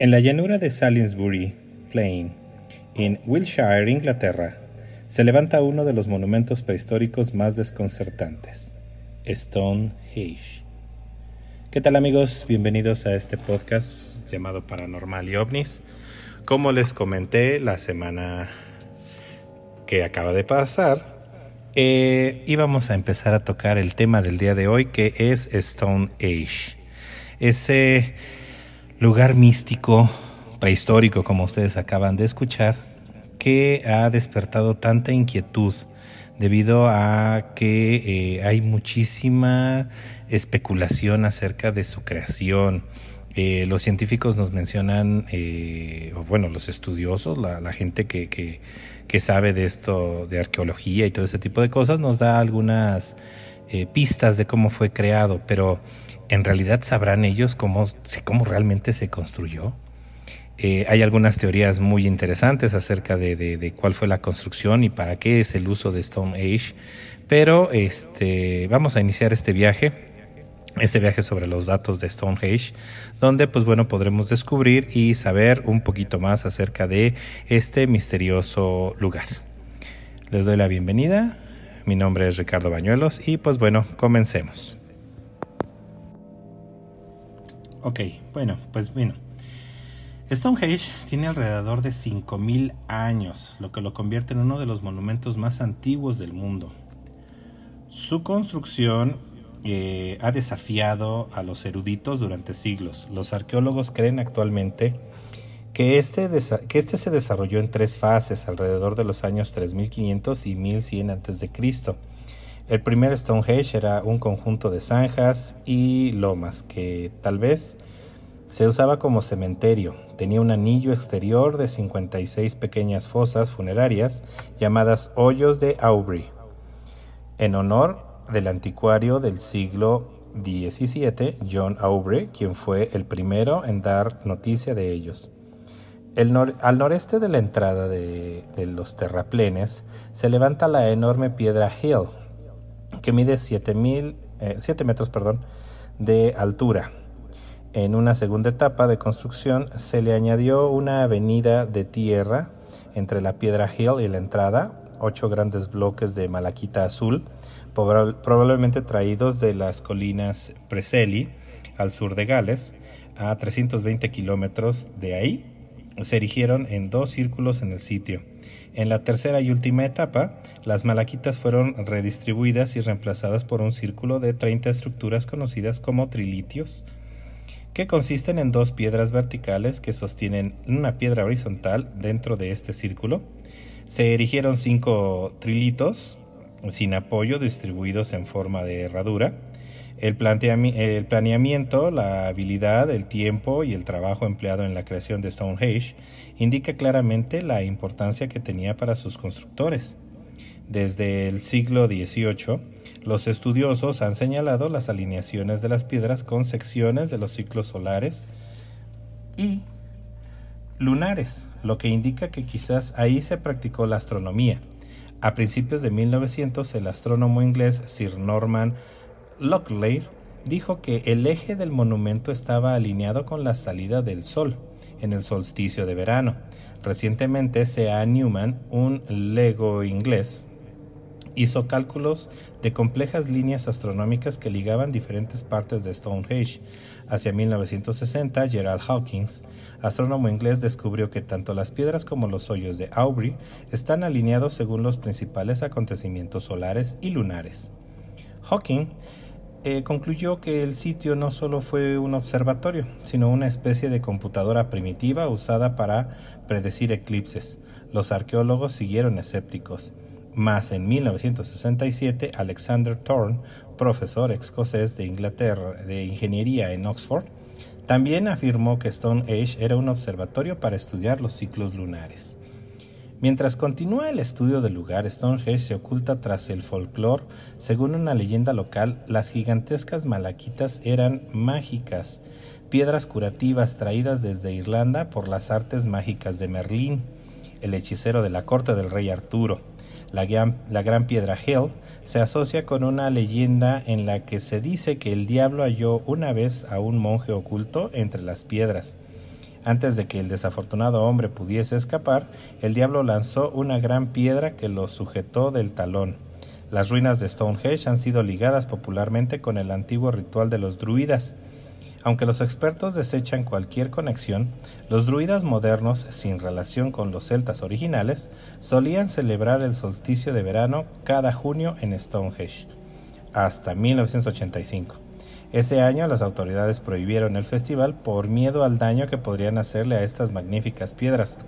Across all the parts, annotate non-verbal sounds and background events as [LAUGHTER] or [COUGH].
En la llanura de Salisbury Plain, en Wiltshire, Inglaterra, se levanta uno de los monumentos prehistóricos más desconcertantes, Stonehenge. ¿Qué tal amigos? Bienvenidos a este podcast llamado Paranormal y OVNIS. Como les comenté la semana que acaba de pasar, eh, íbamos a empezar a tocar el tema del día de hoy que es Stonehenge. Ese lugar místico, prehistórico, como ustedes acaban de escuchar, que ha despertado tanta inquietud debido a que eh, hay muchísima especulación acerca de su creación. Eh, los científicos nos mencionan, eh, o bueno, los estudiosos, la, gente que, que, que, sabe de esto, de arqueología y todo ese tipo de cosas, nos da algunas pistas de cómo fue creado, pero en realidad sabrán ellos cómo, realmente se construyó. Eh, hay algunas teorías muy interesantes acerca de, cuál fue la construcción y para qué es el uso de Stone Age, pero este, vamos a iniciar este viaje, este viaje sobre los datos de Stonehenge, donde pues bueno podremos descubrir y saber un poquito más acerca de este misterioso lugar. Les doy la bienvenida, mi nombre es Ricardo Bañuelos y pues bueno, comencemos. Ok, bueno, pues bueno. Stonehenge tiene alrededor de 5.000 años, lo que lo convierte en uno de los monumentos más antiguos del mundo. Su construcción eh, ha desafiado a los eruditos durante siglos. Los arqueólogos creen actualmente que este, que este se desarrolló en tres fases alrededor de los años 3500 y 1100 a.C. El primer Stonehenge era un conjunto de zanjas y lomas que tal vez se usaba como cementerio. Tenía un anillo exterior de 56 pequeñas fosas funerarias llamadas hoyos de Aubrey, en honor del anticuario del siglo XVII, John Aubrey, quien fue el primero en dar noticia de ellos. al noreste de la entrada de, de los terraplenes se levanta la enorme piedra Hill, que mide 7, eh, metros perdón, de altura. En una segunda etapa de construcción se le añadió una avenida de tierra entre la piedra Hill y la entrada, ocho grandes bloques de malaquita azul, probablemente traídos de las colinas Preseli, al sur de Gales, a 320 kilómetros de ahí, se erigieron en dos círculos en el sitio. En la tercera y última etapa, las malaquitas fueron redistribuidas y reemplazadas por un círculo de 30 estructuras conocidas como trilitios, que consisten en dos piedras verticales que sostienen una piedra horizontal dentro de este círculo. Se erigieron cinco trilitos sin apoyo distribuidos en forma de herradura. El, el, planeamiento, la habilidad, el tiempo y el trabajo empleado en la creación de Stonehenge indica claramente la importancia que tenía para sus constructores. Desde el siglo XVIII, los estudiosos han señalado las alineaciones de las piedras con secciones de los ciclos solares y lunares, lo que indica que quizás ahí se practicó la astronomía. A principios de 1900, el astrónomo inglés Sir Norman Locklear dijo que el eje del monumento estaba alineado con la salida del sol en el solsticio de verano. Recientemente, C.A. Newman, un lego inglés, hizo cálculos de complejas líneas astronómicas que ligaban diferentes partes de Stonehenge. Hacia 1960, Gerald Hawkins, astrónomo inglés, descubrió que tanto las piedras como los hoyos de Aubrey están alineados según los principales acontecimientos solares y lunares. Hawking eh, concluyó que el sitio no solo fue un observatorio, sino una especie de computadora primitiva usada para predecir eclipses. Los arqueólogos siguieron escépticos. Mas en 1967, Alexander Thorne, profesor escocés de Inglaterra de ingeniería en Oxford, también afirmó que Stonehenge era un observatorio para estudiar los ciclos lunares. Mientras continúa el estudio del lugar, Stonehenge se oculta tras el folclore. Según una leyenda local, las gigantescas malaquitas eran mágicas, piedras curativas traídas desde Irlanda por las artes mágicas de Merlín. el hechicero de la corte del rey Arturo. La gran, piedra Hell se asocia con una leyenda en la que se dice que el diablo halló una vez a un monje oculto entre las piedras. Antes de que el desafortunado hombre pudiese escapar, el diablo lanzó una gran piedra que lo sujetó del talón. Las ruinas de Stonehenge han sido ligadas popularmente con el antiguo ritual de los druidas. Aunque los expertos desechan cualquier conexión, los druidas modernos, sin relación con los celtas originales, solían celebrar el solsticio de verano cada junio en Stonehenge, hasta 1985. Ese año las autoridades prohibieron el festival por miedo al daño que podrían hacerle a estas magníficas piedras,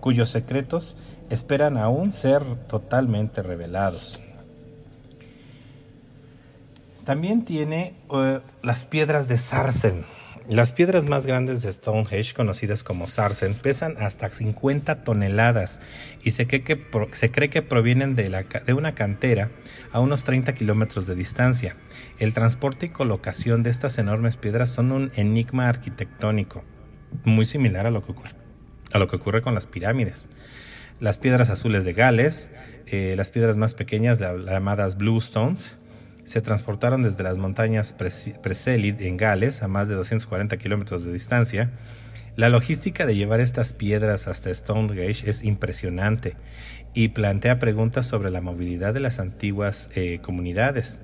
cuyos secretos esperan aún ser totalmente revelados. También tiene uh, las piedras de Sarsen. Las piedras más grandes de Stonehenge, conocidas como Sarsen, pesan hasta 50 toneladas y se cree que, provienen de, una cantera a unos 30 kilómetros de distancia. El transporte y colocación de estas enormes piedras son un enigma arquitectónico, muy similar a lo que ocurre, a lo que ocurre con las pirámides. Las piedras azules de Gales, eh, las piedras más pequeñas llamadas Blue Stones, se transportaron desde las montañas Preselid en Gales a más de 240 kilómetros de distancia. La logística de llevar estas piedras hasta Stonehenge es impresionante y plantea preguntas sobre la movilidad de las antiguas eh, comunidades.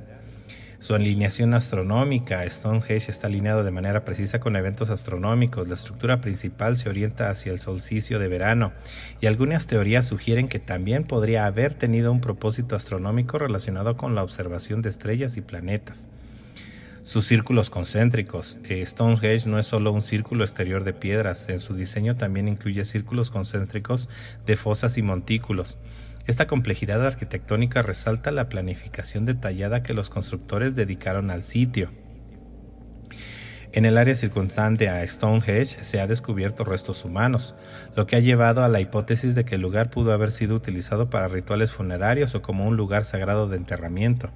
Su alineación astronómica, Stonehenge está alineado de manera precisa con eventos astronómicos. La estructura principal se orienta hacia el solsticio de verano y algunas teorías sugieren que también podría haber tenido un propósito astronómico relacionado con la observación de estrellas y planetas. Sus círculos concéntricos. Eh, Stonehenge no es solo un círculo exterior de piedras, en su diseño también incluye círculos concéntricos de fosas y montículos. Esta complejidad arquitectónica resalta la planificación detallada que los constructores dedicaron al sitio. En el área circundante a Stonehenge se ha descubierto restos humanos, lo que ha llevado a la hipótesis de que el lugar pudo haber sido utilizado para rituales funerarios o como un lugar sagrado de enterramiento.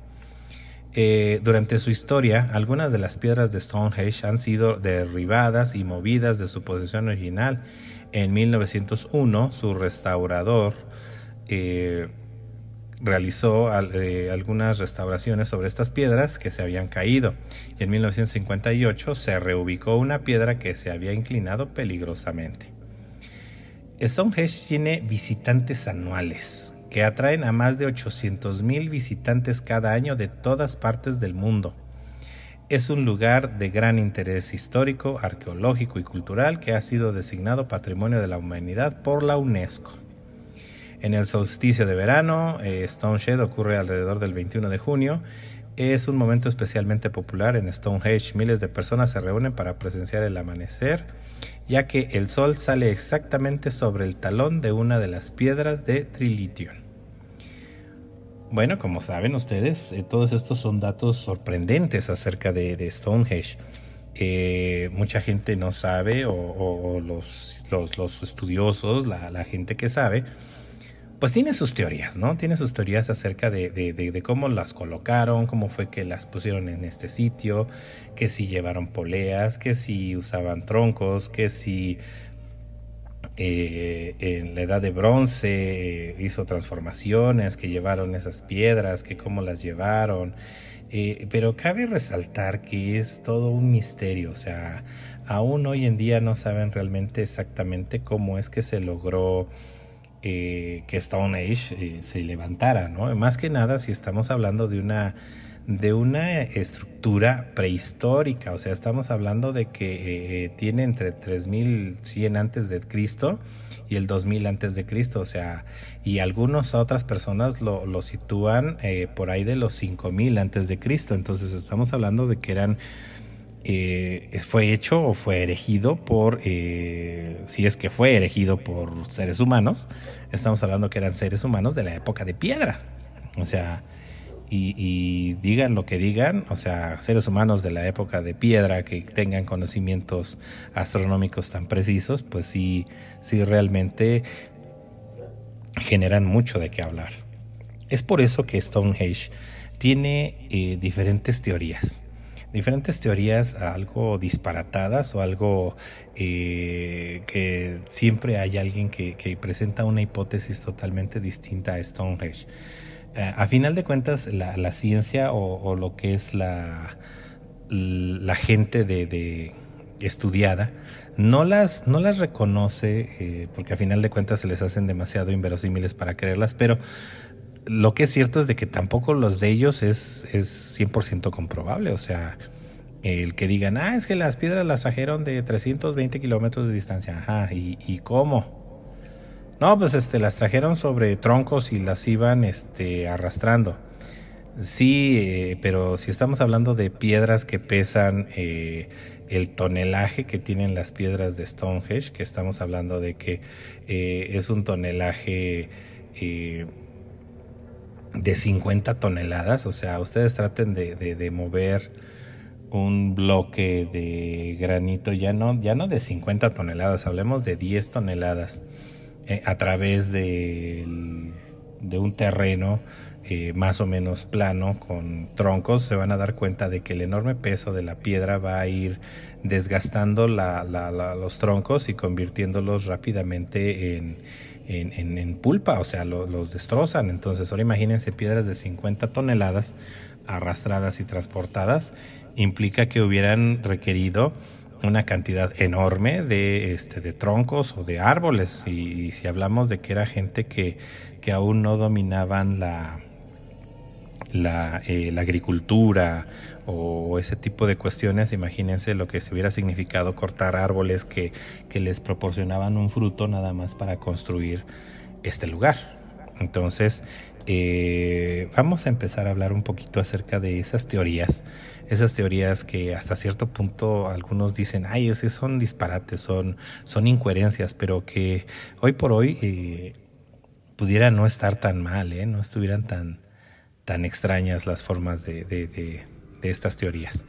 Eh, durante su historia, algunas de las piedras de Stonehenge han sido derribadas y movidas de su posición original. En 1901, su restaurador eh, realizó eh, algunas restauraciones sobre estas piedras que se habían caído y en 1958 se reubicó una piedra que se había inclinado peligrosamente. Stonehenge tiene visitantes anuales que atraen a más de 800 mil visitantes cada año de todas partes del mundo. Es un lugar de gran interés histórico, arqueológico y cultural que ha sido designado Patrimonio de la Humanidad por la UNESCO. En el solsticio de verano, eh, Stonehenge ocurre alrededor del 21 de junio. Es un momento especialmente popular en Stonehenge. Miles de personas se reúnen para presenciar el amanecer, ya que el sol sale exactamente sobre el talón de una de las piedras de Trilithium. Bueno, como saben ustedes, eh, todos estos son datos sorprendentes acerca de, Stonehenge. Eh, mucha gente no sabe, o, los, los, estudiosos, la, la gente que sabe, pues tiene sus teorías, ¿no? Tiene sus teorías acerca de, cómo las colocaron, cómo fue que las pusieron en este sitio, que si llevaron poleas, que si usaban troncos, que si eh, en la edad de bronce hizo transformaciones, que llevaron esas piedras, que cómo las llevaron. Eh, pero cabe resaltar que es todo un misterio, o sea, aún hoy en día no saben realmente exactamente cómo es que se logró eh, que Stone Age eh, se levantara, ¿no? Más que nada si estamos hablando de una de una estructura prehistórica, o sea, estamos hablando de que eh, tiene entre 3100 antes de Cristo y el 2000 antes de Cristo, o sea, y algunas otras personas lo, lo sitúan por ahí de los 5000 antes de Cristo, entonces estamos hablando de que eran eh, fue hecho o fue erigido por, eh, si es que fue erigido por seres humanos, estamos hablando que eran seres humanos de la época de piedra. O sea, y, digan lo que digan, o sea, seres humanos de la época de piedra que tengan conocimientos astronómicos tan precisos, pues sí, sí realmente generan mucho de qué hablar. Es por eso que Stonehenge tiene eh, diferentes teorías. Diferentes teorías algo disparatadas o algo eh, que siempre hay alguien que, presenta una hipótesis totalmente distinta a Stonehenge. Eh, a final de cuentas, la, ciencia o, lo que es la, la gente de, estudiada no las, no las reconoce eh, porque a final de cuentas se les hacen demasiado inverosímiles para creerlas, pero lo que es cierto es de que tampoco los de ellos es, es 100% comprobable. O sea, el que digan, ah, es que las piedras las trajeron de 320 kilómetros de distancia. Ajá, ¿y, ¿y, cómo? No, pues este, las trajeron sobre troncos y las iban este, arrastrando. Sí, eh, pero si estamos hablando de piedras que pesan eh, el tonelaje que tienen las piedras de Stonehenge, que estamos hablando de que eh, es un tonelaje de 50 toneladas, o sea, ustedes traten de, de, mover un bloque de granito, ya no, ya no de 50 toneladas, hablemos de 10 toneladas eh, a través de, de un terreno eh, más o menos plano con troncos, se van a dar cuenta de que el enorme peso de la piedra va a ir desgastando la, la, los troncos y convirtiéndolos rápidamente en en, pulpa, o sea, los destrozan. Entonces, ahora imagínense piedras de 50 toneladas arrastradas y transportadas, implica que hubieran requerido una cantidad enorme de, este, de troncos o de árboles. Y, si hablamos de que era gente que, que aún no dominaban la, la, eh, la agricultura o ese tipo de cuestiones, imagínense lo que se hubiera significado cortar árboles que, que les proporcionaban un fruto nada más para construir este lugar. Entonces, eh, vamos a empezar a hablar un poquito acerca de esas teorías, esas teorías que hasta cierto punto algunos dicen, ay, es que son disparates, son, son incoherencias, pero que hoy por hoy eh, pudiera no estar tan mal, ¿eh? no estuvieran tan, tan extrañas las formas de, de estas teorías.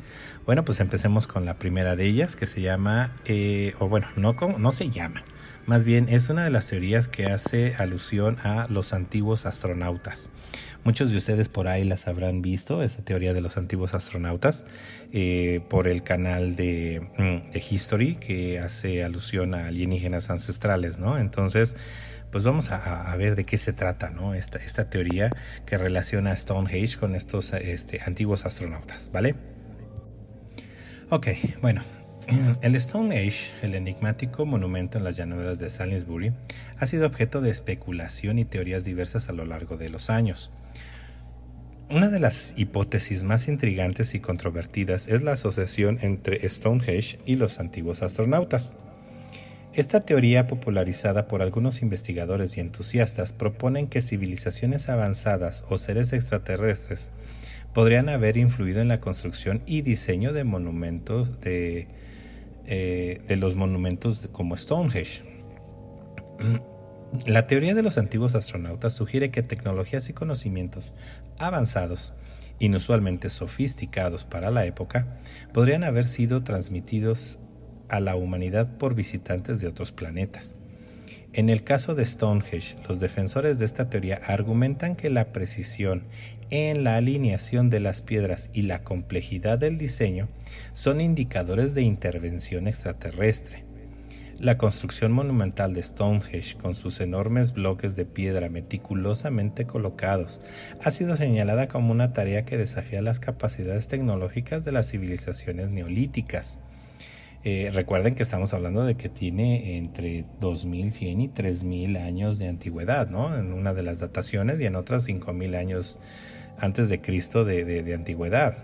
Bueno, pues empecemos con la primera de ellas que se llama, eh, o bueno, no, no se llama, más bien es una de las teorías que hace alusión a los antiguos astronautas. Muchos de ustedes por ahí las habrán visto, esa teoría de los antiguos astronautas, eh, por el canal de, mm, de, History que hace alusión a alienígenas ancestrales, ¿no? Entonces, pues vamos a, ver de qué se trata, ¿no? Esta, teoría que relaciona a Stonehenge con estos este, antiguos astronautas, ¿vale? Ok, bueno, [CLEARS THROAT] el Stonehenge, el enigmático monumento en las llanuras de Salisbury, ha sido objeto de especulación y teorías diversas a lo largo de los años. Una de las hipótesis más intrigantes y controvertidas es la asociación entre Stonehenge y los antiguos astronautas. Esta teoría, popularizada por algunos investigadores y entusiastas, proponen que civilizaciones avanzadas o seres extraterrestres podrían haber influido en la construcción y diseño de monumentos de, eh, de los monumentos como Stonehenge. [CLEARS THROAT] La teoría de los antiguos astronautas sugiere que tecnologías y conocimientos avanzados, inusualmente sofisticados para la época, podrían haber sido transmitidos a la humanidad por visitantes de otros planetas. En el caso de Stonehenge, los defensores de esta teoría argumentan que la precisión en la alineación de las piedras y la complejidad del diseño son indicadores de intervención extraterrestre. La construcción monumental de Stonehenge, con sus enormes bloques de piedra meticulosamente colocados, ha sido señalada como una tarea que desafía las capacidades tecnológicas de las civilizaciones neolíticas. Eh, recuerden que estamos hablando de que tiene entre 2100 y 3000 años de antigüedad, ¿no? En una de las dataciones y en otras 5000 años antes de Cristo de, antigüedad.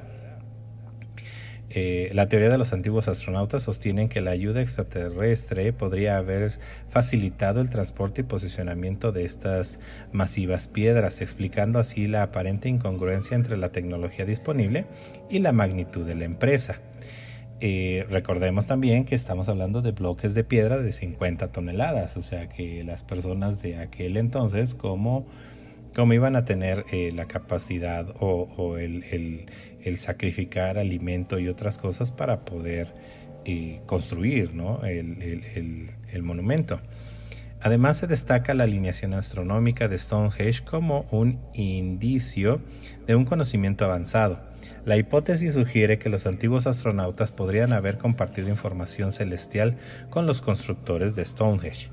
Eh, la teoría de los antiguos astronautas sostienen que la ayuda extraterrestre podría haber facilitado el transporte y posicionamiento de estas masivas piedras, explicando así la aparente incongruencia entre la tecnología disponible y la magnitud de la empresa. Eh, recordemos también que estamos hablando de bloques de piedra de 50 toneladas, o sea que las personas de aquel entonces, como, como iban a tener eh, la capacidad o, el, sacrificar alimento y otras cosas para poder eh, construir ¿no? el, el monumento. Además se destaca la alineación astronómica de Stonehenge como un indicio de un conocimiento avanzado La hipótesis sugiere que los antiguos astronautas podrían haber compartido información celestial con los constructores de Stonehenge,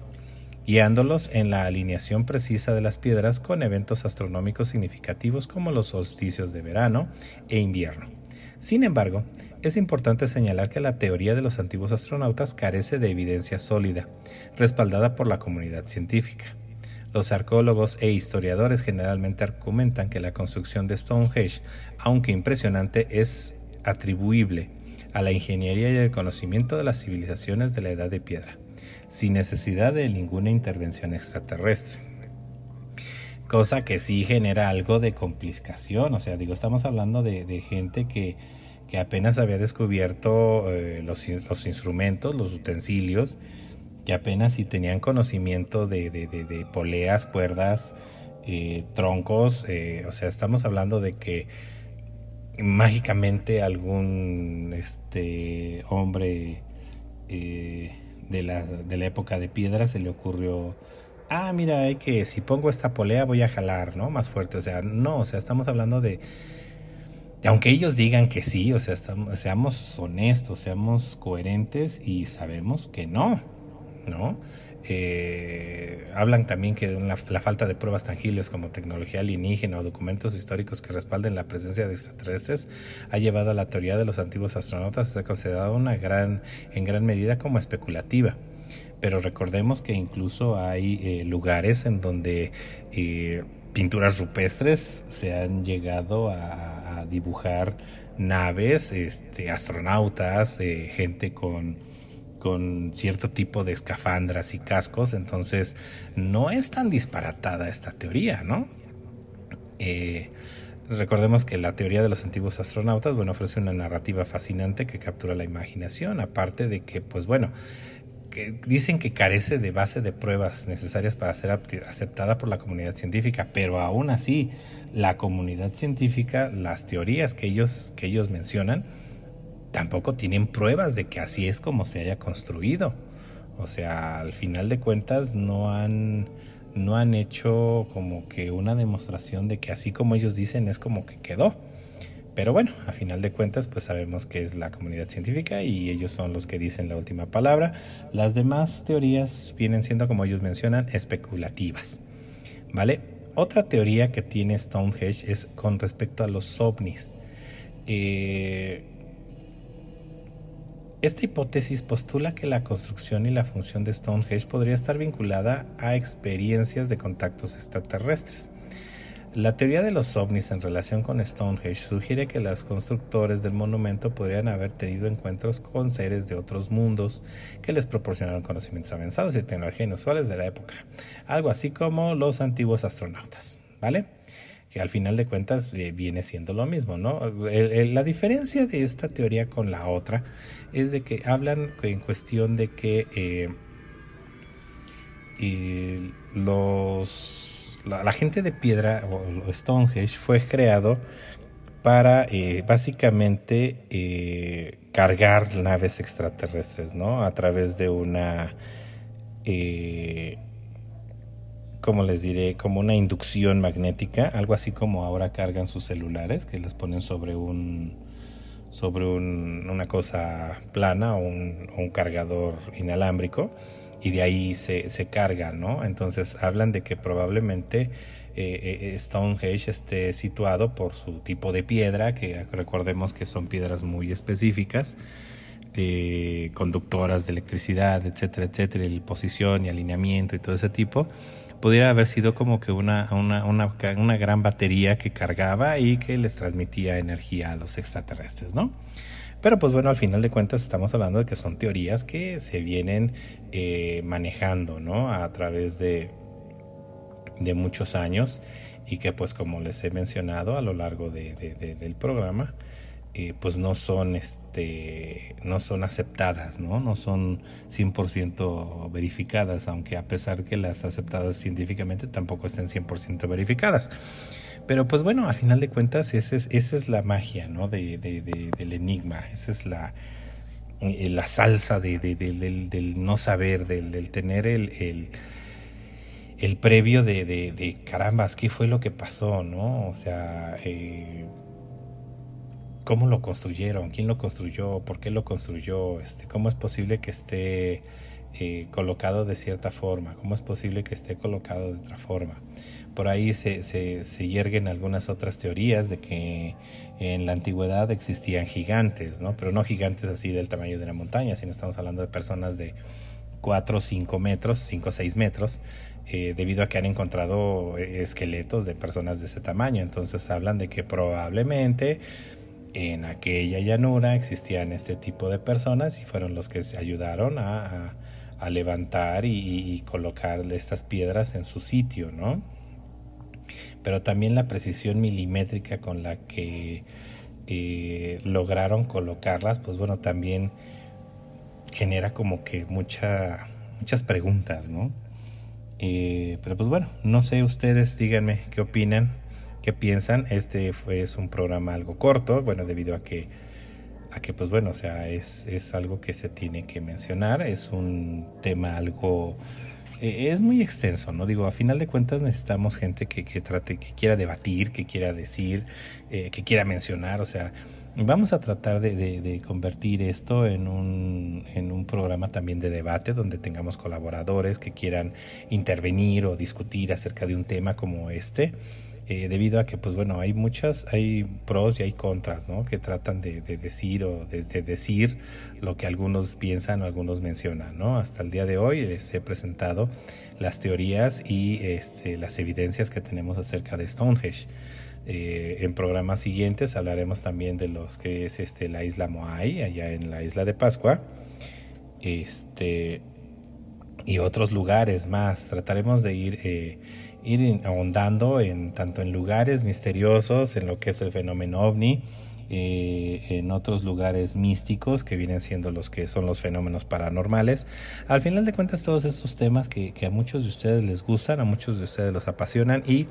guiándolos en la alineación precisa de las piedras con eventos astronómicos significativos como los solsticios de verano e invierno. Sin embargo, es importante señalar que la teoría de los antiguos astronautas carece de evidencia sólida, respaldada por la comunidad científica. Los arqueólogos e historiadores generalmente argumentan que la construcción de Stonehenge, aunque impresionante, es atribuible a la ingeniería y el conocimiento de las civilizaciones de la Edad de Piedra, sin necesidad de ninguna intervención extraterrestre cosa que sí genera algo de complicación. O sea, digo, estamos hablando de, gente que, que, apenas había descubierto eh, los, los, instrumentos, los utensilios, que apenas si tenían conocimiento de, de poleas, cuerdas, eh, troncos. Eh, o sea, estamos hablando de que mágicamente algún este hombre de, la, de la época de piedra se le ocurrió ah, mira, hay que, si pongo esta polea voy a jalar, ¿no? Más fuerte, o sea, no, o sea, estamos hablando de, aunque ellos digan que sí, o sea, seamos honestos, seamos coherentes y sabemos que no, ¿no? Eh, hablan también que la, la, falta de pruebas tangibles como tecnología alienígena o documentos históricos que respalden la presencia de extraterrestres ha llevado a la teoría de los antiguos astronautas a ser considerada una gran, en gran medida como especulativa pero recordemos que incluso hay eh, lugares en donde eh, pinturas rupestres se han llegado a, dibujar naves, este, astronautas, eh, gente con, con cierto tipo de escafandras y cascos, entonces no es tan disparatada esta teoría, ¿no? Recordemos que la teoría de los antiguos astronautas, bueno, ofrece una narrativa fascinante que captura la imaginación, aparte de que, pues bueno, dicen que carece de base de pruebas necesarias para ser aceptada por la comunidad científica, pero aún así la comunidad científica, las teorías que ellos, que ellos mencionan, tampoco tienen pruebas de que así es como se haya construido. O sea, al final de cuentas no han, no han hecho como que una demostración de que así como ellos dicen es como que quedó. Pero bueno, a final de cuentas, pues sabemos que es la comunidad científica y ellos son los que dicen la última palabra. Las demás teorías vienen siendo, como ellos mencionan, especulativas. ¿Vale? Otra teoría que tiene Stonehenge es con respecto a los ovnis. Eh, esta hipótesis postula que la construcción y la función de Stonehenge podría estar vinculada a experiencias de contactos extraterrestres. La teoría de los ovnis en relación con Stonehenge sugiere que los constructores del monumento podrían haber tenido encuentros con seres de otros mundos que les proporcionaron conocimientos avanzados y tecnología inusuales de la época, algo así como los antiguos astronautas, ¿vale? Que al final de cuentas eh, viene siendo lo mismo, ¿no? la diferencia de esta teoría con la otra es de que hablan en cuestión de que eh, los la, gente de piedra o, Stonehenge fue creado para eh, básicamente eh, cargar naves extraterrestres, ¿no? A través de una, ¿cómo les diré? Como una inducción magnética, algo así como ahora cargan sus celulares, que las ponen sobre un, sobre una cosa plana o un cargador inalámbrico y de ahí se, se carga, ¿no? Entonces hablan de que probablemente eh, eh, Stonehenge esté situado por su tipo de piedra, que recordemos que son piedras muy específicas, eh, conductoras de electricidad, etcétera, etcétera, y posición y alineamiento y todo ese tipo, pudiera haber sido como que una, una, una, una gran batería que cargaba y que les transmitía energía a los extraterrestres, ¿no? Pero pues bueno, al final de cuentas estamos hablando de que son teorías que se vienen eh, manejando, ¿no? A través de, de muchos años y que pues como les he mencionado a lo largo de, del programa, eh, pues no son este no son aceptadas, ¿no? No son 100% verificadas, aunque a pesar que las aceptadas científicamente tampoco estén 100% verificadas. Pero pues bueno, al final de cuentas esa es, esa es la magia, ¿no? De, del enigma, esa es la, eh, la salsa de, del, no saber, del, tener el, el, previo de, de, carambas, ¿qué fue lo que pasó, no? O sea, eh, cómo lo construyeron, quién lo construyó, por qué lo construyó, este, cómo es posible que esté eh, colocado de cierta forma, cómo es posible que esté colocado de otra forma. Por ahí se, se, se yerguen algunas otras teorías de que en la antigüedad existían gigantes, ¿no? pero no gigantes así del tamaño de una montaña, sino estamos hablando de personas de 4 o 5 metros, 5 o 6 metros, eh, debido a que han encontrado eh, esqueletos de personas de ese tamaño. Entonces hablan de que probablemente en aquella llanura existían este tipo de personas y fueron los que se ayudaron a, levantar y, colocar estas piedras en su sitio, ¿no? Pero también la precisión milimétrica con la que eh, lograron colocarlas, pues bueno, también genera como que mucha, muchas preguntas, ¿no? Eh, pero pues bueno, no sé ustedes, díganme qué opinan qué piensan. Este fue, es un programa algo corto, bueno, debido a que, a que pues bueno, o sea, es, es algo que se tiene que mencionar, es un tema algo... Eh, es muy extenso, ¿no? Digo, a final de cuentas necesitamos gente que, que trate, que quiera debatir, que quiera decir, eh, que quiera mencionar, o sea, Vamos a tratar de, de, de, convertir esto en un, en un programa también de debate donde tengamos colaboradores que quieran intervenir o discutir acerca de un tema como este. Eh, debido a que, pues bueno, hay muchas, hay pros y hay contras, ¿no? Que tratan de, decir o de, decir lo que algunos piensan o algunos mencionan, ¿no? Hasta el día de hoy les he presentado las teorías y este, las evidencias que tenemos acerca de Stonehenge. Eh, en programas siguientes hablaremos también de los que es este la isla Moai, allá en la isla de Pascua. Este y otros lugares más. Trataremos de ir eh, ir ahondando en tanto en lugares misteriosos, en lo que es el fenómeno ovni, eh, en otros lugares místicos que vienen siendo los que son los fenómenos paranormales. Al final de cuentas, todos estos temas que, a muchos de ustedes les gustan, a muchos de ustedes los apasionan y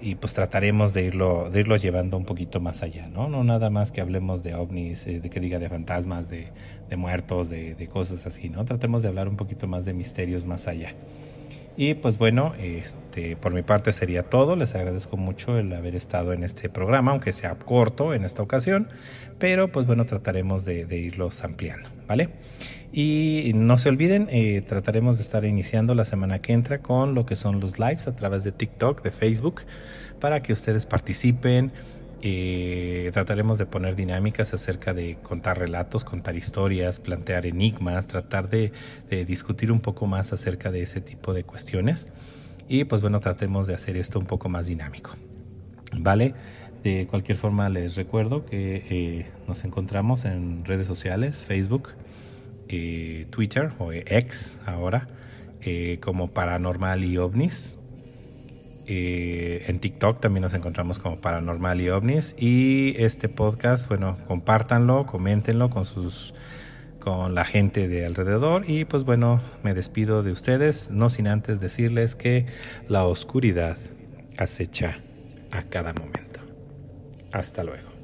y pues trataremos de irlo, de irlo llevando un poquito más allá, ¿no? No nada más que hablemos de ovnis, eh, de que diga de fantasmas, de, de muertos, de, de, cosas así, ¿no? Tratemos de hablar un poquito más de misterios más allá. Y pues bueno, este, por mi parte sería todo. Les agradezco mucho el haber estado en este programa, aunque sea corto en esta ocasión, pero pues bueno, trataremos de, de irlos ampliando, ¿vale? Y no se olviden, eh, trataremos de estar iniciando la semana que entra con lo que son los lives a través de TikTok, de Facebook, para que ustedes participen eh, trataremos de poner dinámicas acerca de contar relatos, contar historias, plantear enigmas, tratar de, de, discutir un poco más acerca de ese tipo de cuestiones. Y pues bueno, tratemos de hacer esto un poco más dinámico. ¿Vale? De cualquier forma les recuerdo que eh, nos encontramos en redes sociales, Facebook, eh, Twitter o X ahora, eh, como Paranormal y OVNIS eh, en TikTok también nos encontramos como Paranormal y OVNIS. Y este podcast, bueno, compártanlo, coméntenlo con sus con la gente de alrededor y pues bueno, me despido de ustedes, no sin antes decirles que la oscuridad acecha a cada momento. Hasta luego.